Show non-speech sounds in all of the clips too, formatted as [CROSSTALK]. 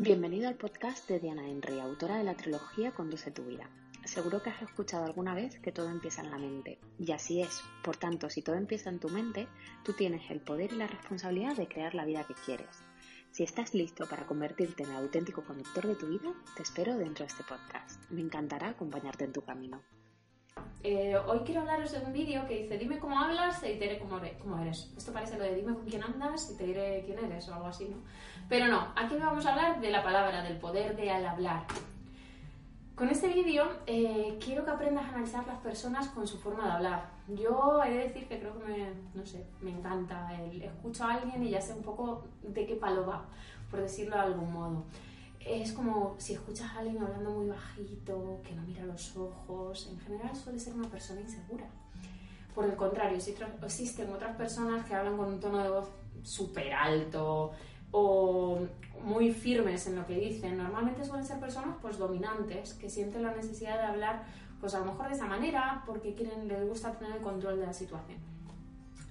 Bienvenido al podcast de Diana Henry, autora de la trilogía Conduce tu vida. Seguro que has escuchado alguna vez que todo empieza en la mente, y así es. Por tanto, si todo empieza en tu mente, tú tienes el poder y la responsabilidad de crear la vida que quieres. Si estás listo para convertirte en el auténtico conductor de tu vida, te espero dentro de este podcast. Me encantará acompañarte en tu camino. Eh, hoy quiero hablaros de un vídeo que dice dime cómo hablas y te diré cómo, eres. Esto parece lo de dime con quién andas y te diré quién eres o algo así, ¿no? Pero no, aquí vamos a hablar de la palabra, del poder de al hablar. Con este vídeo eh, quiero que aprendas a analizar las personas con su forma de hablar. Yo he de decir que creo que me, no sé, me encanta. Escucho a alguien y ya sé un poco de qué palo va, por decirlo de algún modo es como si escuchas a alguien hablando muy bajito, que no mira los ojos, en general suele ser una persona insegura. Por el contrario, existen otras personas que hablan con un tono de voz súper alto o muy firmes en lo que dicen. Normalmente suelen ser personas pues dominantes, que sienten la necesidad de hablar pues a lo mejor de esa manera porque quieren, les gusta tener el control de la situación.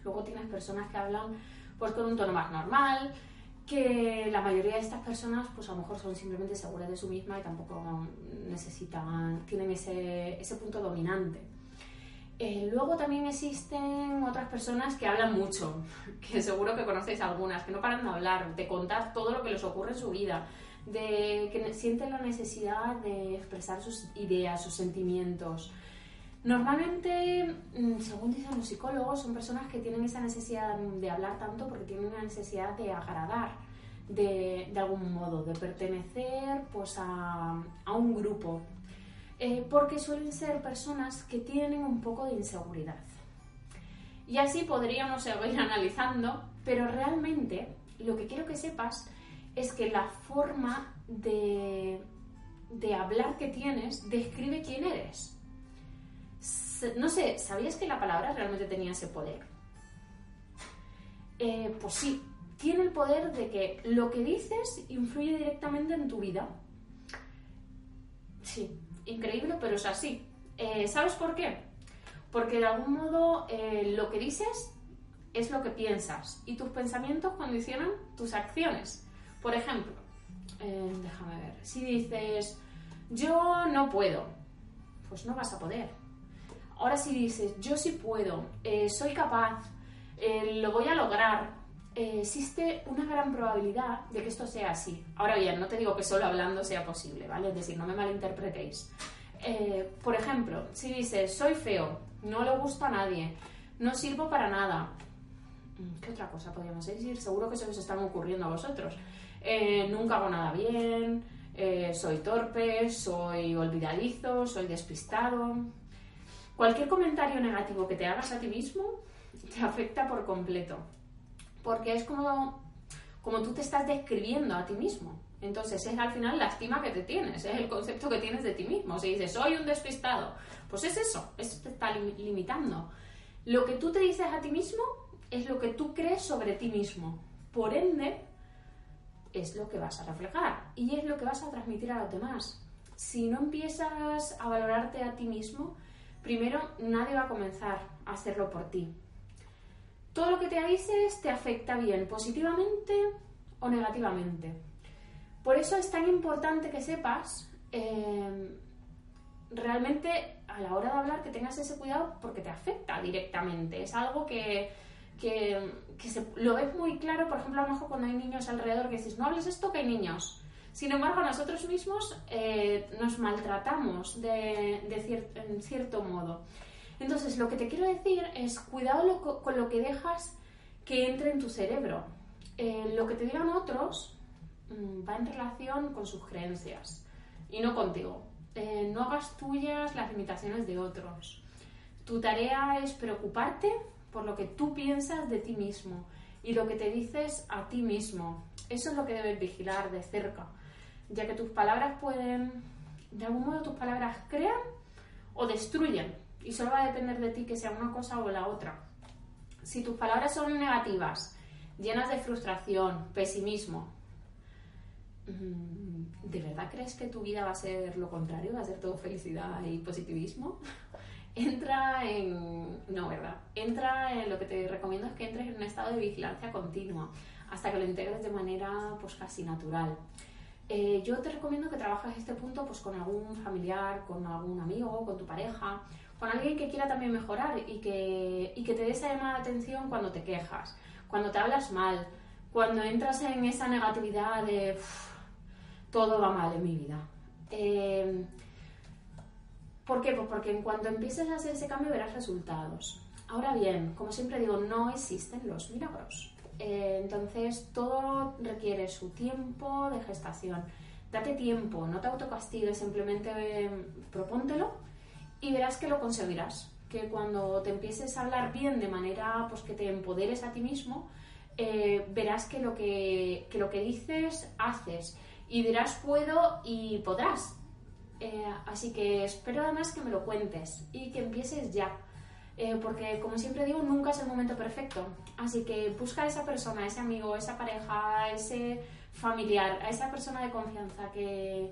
Luego tienes personas que hablan pues con un tono más normal, que la mayoría de estas personas pues a lo mejor son simplemente seguras de sí misma y tampoco necesitan, tienen ese, ese punto dominante. Eh, luego también existen otras personas que hablan mucho, [LAUGHS] que seguro que conocéis algunas, que no paran de hablar, de contar todo lo que les ocurre en su vida, de que sienten la necesidad de expresar sus ideas, sus sentimientos. Normalmente, mm, según dicen los psicólogos, son personas que tienen esa necesidad de hablar tanto porque tienen una necesidad de agradar de, algún modo, de pertenecer pues, a, un grupo. Eh, porque suelen ser personas que tienen un poco de inseguridad. Y así podríamos seguir analizando, pero realmente lo que quiero que sepas es que la forma de, de hablar que tienes describe quién eres no sé, ¿sabías que la palabra realmente tenía ese poder? Eh, pues sí, tiene el poder de que lo que dices influye directamente en tu vida. Sí, increíble, pero es así. Eh, ¿Sabes por qué? Porque de algún modo eh, lo que dices es lo que piensas y tus pensamientos condicionan tus acciones. Por ejemplo, déjame ver, si dices yo no puedo, pues no vas a poder Ahora si dices, yo sí puedo, eh, soy capaz, eh, lo voy a lograr, eh, existe una gran probabilidad de que esto sea así. Ahora bien, no te digo que solo hablando sea posible, ¿vale? Es decir, no me malinterpretéis. por ejemplo, si dices, soy feo, no le gusto a nadie, no sirvo para nada, mm, ¿qué otra cosa podríamos decir? Seguro que se os están ocurriendo a vosotros. nunca hago nada bien, soy torpe, soy olvidadizo, soy despistado. Cualquier comentario negativo que te hagas a ti mismo te afecta por completo, porque es como, como tú te estás describiendo a ti mismo. Entonces es al final la estima que te tienes, es el concepto que tienes de ti mismo. Si dices, soy un despistado, pues es eso, eso te está limitando. Lo que tú te dices a ti mismo es lo que tú crees sobre ti mismo. Por ende, es lo que vas a reflejar y es lo que vas a transmitir a los demás. Si no empiezas a valorarte a ti mismo, primero nadie va a comenzar a hacerlo por ti. Todo lo que te dices te afecta bien, positivamente o negativamente. Por eso es tan importante que sepas eh, realmente a la hora de hablar que tengas ese cuidado porque te afecta directamente. Es algo que, lo ves muy claro, por ejemplo, a lo mejor cuando hay niños alrededor que dices, no hables esto que hay niños. Sin embargo, nosotros mismos eh, nos maltratamos de, en cierto modo. Entonces, lo que te quiero decir es cuidado con lo que dejas que entre en tu cerebro. Eh, lo que te digan otros mm, va en relación con sus creencias y no contigo. Eh, no hagas tuyas las limitaciones de otros. Tu tarea es preocuparte por lo que tú piensas de ti mismo y lo que te dices a ti mismo. Eso es lo que debes vigilar de cerca ya que tus palabras pueden, de algún modo tus palabras crean o destruyen, y solo va a depender de ti que sea una cosa o la otra. Si tus palabras son negativas, llenas de frustración, pesimismo, mm, ¿de verdad crees que tu vida va a ser lo contrario? ¿Va a ser todo felicidad y positivismo? [LAUGHS] Entra en... No, ¿verdad? Entra en lo que te recomiendo es que entres en un estado de vigilancia continua hasta que lo integres de manera pues casi natural. Eh, yo te recomiendo que trabajes este punto pues, con algún familiar, con algún amigo, con tu pareja, con alguien que quiera también mejorar y que, y que te dé esa llamada de atención cuando te quejas, cuando te hablas mal, cuando entras en esa negatividad de todo va mal en mi vida. Eh, ¿Por qué? Pues porque en cuanto empieces a hacer ese cambio verás resultados. Ahora bien, como siempre digo, no existen los milagros. Eh, entonces, todo requiere su tiempo de gestación. Date tiempo, no te autocastigues, simplemente eh, propóntelo y verás que lo conseguirás. Que cuando te empieces a hablar bien de manera pues, que te empoderes a ti mismo, eh, verás que lo que, que lo que dices, haces. Y dirás puedo y podrás. así que espero además que me lo cuentes y que empieces ya eh, porque como siempre digo, nunca es el momento perfecto. Así que busca a esa persona, a ese amigo, a esa pareja, a ese familiar, a esa persona de confianza que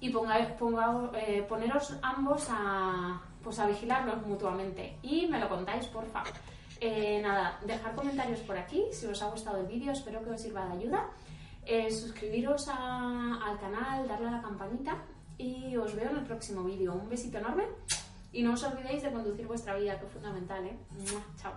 y ponga, ponga, eh, poneros ambos a, pues a vigilarlos mutuamente. Y me lo contáis, por favor. Eh, nada, dejar comentarios por aquí si os ha gustado el vídeo, espero que os sirva de ayuda. suscribiros al canal, darle a la campanita y os veo en el próximo vídeo. Un besito enorme y no os olvidéis de conducir vuestra vida, que es fundamental, ¿eh? Chao.